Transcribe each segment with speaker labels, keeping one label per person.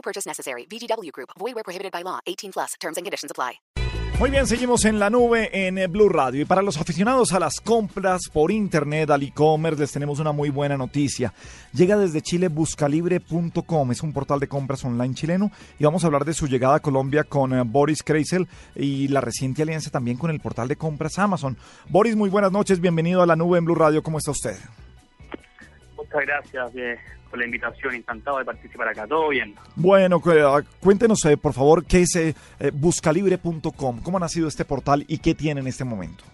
Speaker 1: No purchase necessary. VGW Group. Void where prohibited by law. 18 plus. Terms and conditions apply.
Speaker 2: Muy bien, seguimos en la nube en eh, Blue Radio. Y para los aficionados a las compras por internet, al e-commerce, les tenemos una muy buena noticia. Llega desde Chile buscalibre.com, es un portal de compras online chileno. Y vamos a hablar de su llegada a Colombia con eh, Boris Kreisel y la reciente alianza también con el portal de compras Amazon. Boris, muy buenas noches, bienvenido a la nube en Blue Radio. ¿Cómo está usted?
Speaker 3: Muchas gracias eh, por la invitación, encantado de participar acá, todo bien.
Speaker 2: Bueno, ah, cuéntenos eh, por favor qué es eh, eh, buscalibre.com, cómo ha nacido este portal y qué tiene en este momento.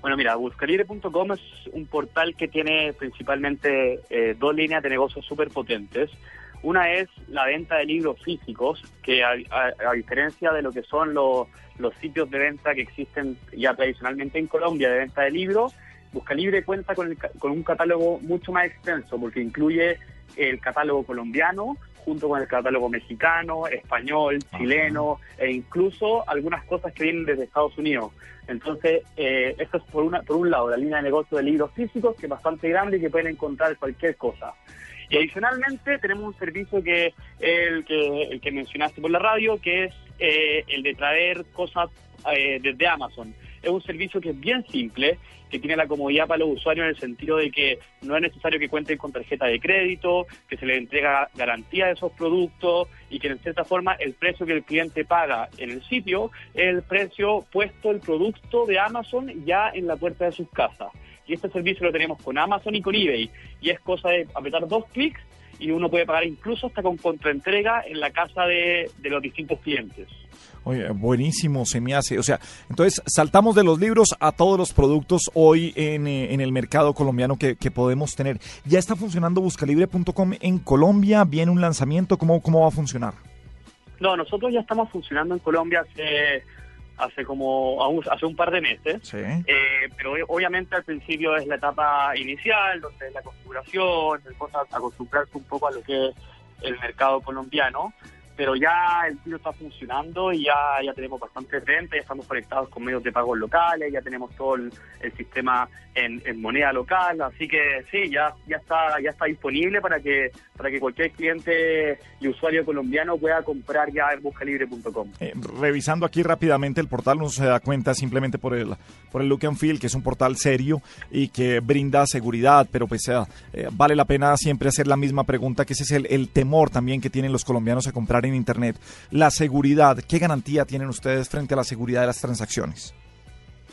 Speaker 3: Bueno, mira, buscalibre.com es un portal que tiene principalmente eh, dos líneas de negocios súper potentes. Una es la venta de libros físicos, que a, a- a diferencia de lo que son los, los sitios de venta que existen ya tradicionalmente en Colombia de venta de libros, Buscalibre cuenta con, el con un catálogo mucho más extenso, porque incluye el catálogo colombiano, junto con el catálogo mexicano, español, chileno e incluso algunas cosas que vienen desde Estados Unidos. Entonces, eh, esto es por, una, por un lado la línea de negocio de libros físicos, que es bastante grande y que pueden encontrar cualquier cosa. Y adicionalmente tenemos un servicio que el que, el que mencionaste por la radio, que es eh, el de traer cosas eh, desde Amazon. Es un servicio que es bien simple, que tiene la comodidad para los usuarios en el sentido de que no es necesario que cuenten con tarjeta de crédito, que se les entrega garantía de esos productos y que en cierta forma el precio que el cliente paga en el sitio es el precio puesto el producto de Amazon ya en la puerta de sus casas. Y este servicio lo tenemos con Amazon y con eBay. Y es cosa de apretar dos clics y uno puede pagar incluso hasta con contraentrega en la casa de, de los distintos clientes.
Speaker 2: Oye, buenísimo se me hace. O sea, entonces saltamos de los libros a todos los productos hoy en, eh, en el mercado colombiano que, que podemos tener. ¿Ya está funcionando buscalibre.com en Colombia? ¿Viene un lanzamiento? ¿Cómo, ¿Cómo va a funcionar?
Speaker 3: No, nosotros ya estamos funcionando en Colombia hace, hace como aún- hace un par de meses.
Speaker 2: Sí.
Speaker 3: Eh, pero ob- obviamente al principio es la etapa inicial, donde es la configuración, el cosa- acostumbrarse un poco a lo que es el mercado colombiano, pero ya el tiro está funcionando y ya, ya tenemos bastante venta, ya estamos conectados con medios de pagos locales, ya tenemos todo el, el sistema en, en moneda local, así que sí, ya, ya está, ya está disponible para que, para que cualquier cliente y usuario colombiano pueda comprar ya en buscalibre.com.
Speaker 2: Eh, revisando aquí rápidamente el portal, uno se da cuenta simplemente por el, por el look and feel, que es un portal serio y que brinda seguridad, pero pues eh, eh, vale la pena siempre hacer la misma pregunta, que ese es el, el temor también que tienen los colombianos a comprar en Internet. La seguridad, ¿qué garantía tienen ustedes frente a la seguridad de las transacciones?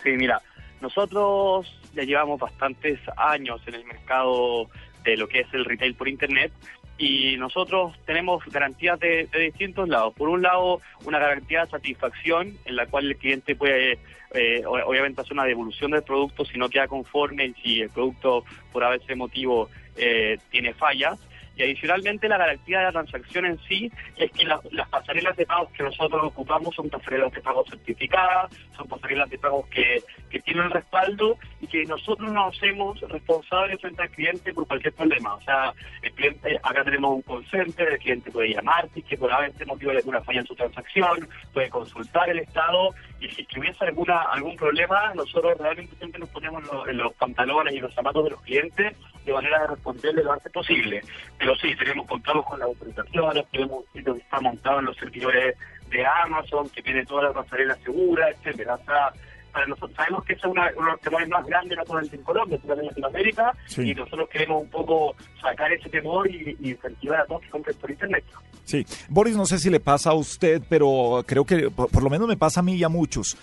Speaker 3: Sí, mira, nosotros ya llevamos bastantes años en el mercado de lo que es el retail por Internet y nosotros tenemos garantías de, de distintos lados. Por un lado, una garantía de satisfacción en la cual el cliente puede, eh, obviamente, hacer una devolución del producto si no queda conforme y si el producto, por a veces motivo, eh, tiene fallas. Y adicionalmente la garantía de la transacción en sí es que la- las pasarelas de pagos que nosotros ocupamos son pasarelas de pagos certificadas, son pasarelas de pagos que, que tienen respaldo y que nosotros nos hacemos responsables frente al cliente por cualquier problema. O sea, el cliente, acá tenemos un call center, el cliente puede llamar, que por haber motivo de alguna falla en su transacción, puede consultar el estado y si hubiese alguna, algún problema, nosotros realmente siempre nos ponemos en en los pantalones y los zapatos de los clientes de manera de responderle lo antes posible. Pero sí, tenemos contamos con las autorizaciones, tenemos un sitio que está montado en los servidores de Amazon, que tiene toda la pasarela segura, etcétera. O sea, para nosotros sabemos que ese es una, uno de los temores más grandes, no solamente en Colombia, sino en Latinoamérica,
Speaker 2: Sí.
Speaker 3: y nosotros queremos un poco sacar ese temor y, y incentivar a todos que compren por Internet.
Speaker 2: Sí, Boris, no sé si le pasa a usted, pero creo que por, por lo menos me pasa a mí y a muchos.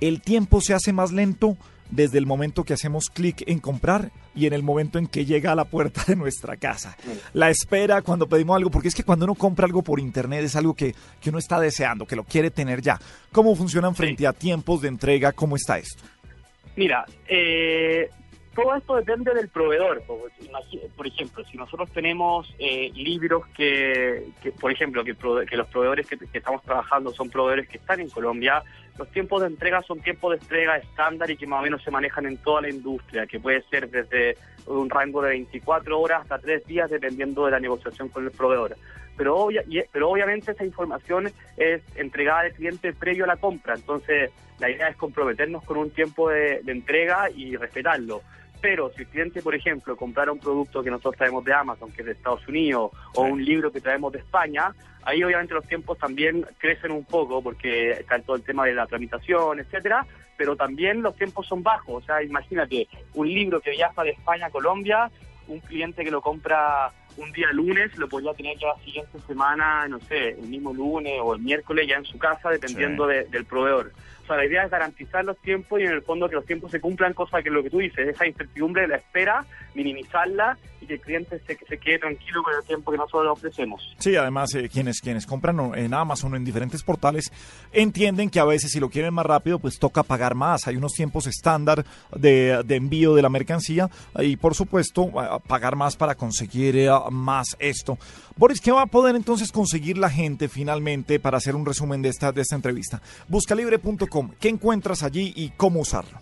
Speaker 2: El tiempo se hace más lento desde el momento que hacemos clic en comprar y en el momento en que llega a la puerta de nuestra casa. La espera cuando pedimos algo, porque es que cuando uno compra algo por internet es algo que, que uno está deseando, que lo quiere tener ya. ¿Cómo funcionan frente a tiempos de entrega? ¿Cómo está esto?
Speaker 3: Mira, eh, todo esto depende del proveedor. Por ejemplo, si nosotros tenemos eh, libros que, por ejemplo, que, los proveedores que, estamos trabajando son proveedores que están en Colombia, los tiempos de entrega son tiempos de entrega estándar y que más o menos se manejan en toda la industria, que puede ser desde un rango de 24 horas hasta 3 días, dependiendo de la negociación con el proveedor. Pero, obvia, pero obviamente esa información es entregada al cliente previo a la compra, entonces la idea es comprometernos con un tiempo de entrega y respetarlo. Pero si el cliente, por ejemplo, comprara un producto que nosotros traemos de Amazon, que es de Estados Unidos, o un libro que traemos de España, ahí obviamente los tiempos también crecen un poco porque está todo el tema de la tramitación, etcétera, pero también los tiempos son bajos. O sea, imagínate, un libro que viaja de España a Colombia, un cliente que lo compra un día lunes lo podría tener ya la siguiente semana, no sé, el mismo lunes o el miércoles ya en su casa, dependiendo del proveedor sea, la idea es garantizar los tiempos y en el fondo que los tiempos se cumplan, cosa que lo que tú dices, esa incertidumbre de la espera, minimizarla y que el cliente se, se quede tranquilo con el tiempo que nosotros le ofrecemos.
Speaker 2: Sí, además eh, quienes, quienes compran en Amazon en diferentes portales entienden que a veces si lo quieren más rápido, pues toca pagar más. Hay unos tiempos estándar de, de envío de la mercancía y por supuesto pagar más para conseguir eh, más esto. Boris, ¿qué va a poder entonces conseguir la gente finalmente para hacer un resumen de esta, de esta entrevista? Buscalibre.com, ¿qué encuentras allí y cómo usarlo?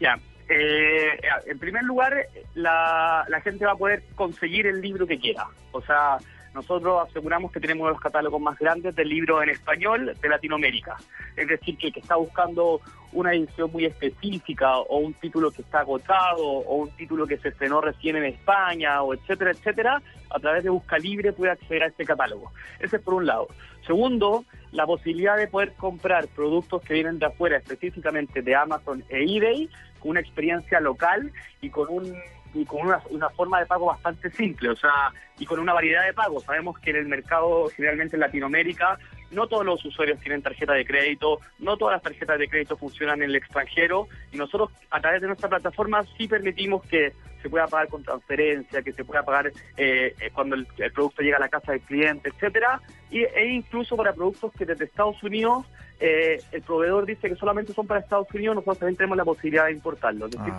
Speaker 3: Ya, eh, en primer lugar, la, la gente va a poder conseguir el libro que quiera. O sea, nosotros aseguramos que tenemos los catálogos más grandes del libro en español de Latinoamérica. Es decir, que que está buscando una edición muy específica o un título que está agotado o un título que se estrenó recién en España o etcétera, etcétera, a través de Busca Libre puede acceder a este catálogo. Ese es por un lado. Segundo, la posibilidad de poder comprar productos que vienen de afuera, específicamente de Amazon e eBay, con una experiencia local y con un y con una, una, forma de pago bastante simple, o sea, y con una variedad de pagos. Sabemos que en el mercado, generalmente en Latinoamérica, no todos los usuarios tienen tarjeta de crédito, no todas las tarjetas de crédito funcionan en el extranjero, y nosotros a través de nuestra plataforma sí permitimos que se pueda pagar con transferencia, que se pueda pagar eh, eh, cuando el, producto llega a la casa del cliente, etcétera, y, e incluso para productos que desde Estados Unidos eh, el proveedor dice que solamente son para Estados Unidos, nosotros también tenemos la posibilidad de importarlo. Es decir,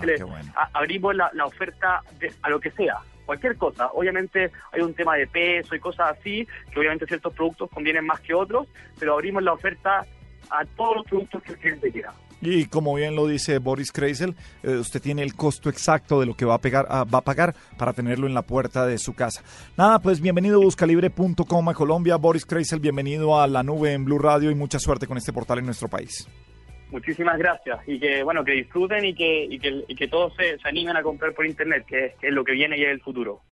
Speaker 3: ah, que abrimos la, oferta a lo que sea, cualquier cosa. Obviamente hay un tema de peso y cosas así, que obviamente ciertos productos convienen más que otros, pero abrimos la oferta a todos los productos que el cliente quiera.
Speaker 2: Y como bien lo dice Boris Kreisel, eh, usted tiene el costo exacto de lo que va a, pegar, ah, va a pagar para tenerlo en la puerta de su casa. Nada, pues bienvenido a buscalibre.com a Colombia. Boris Kreisel, bienvenido a la nube en Blue Radio y mucha suerte con este portal en nuestro país.
Speaker 3: Muchísimas gracias y que bueno que disfruten y que, y que, todos se, animen a comprar por internet, que, que es lo que viene y es el futuro.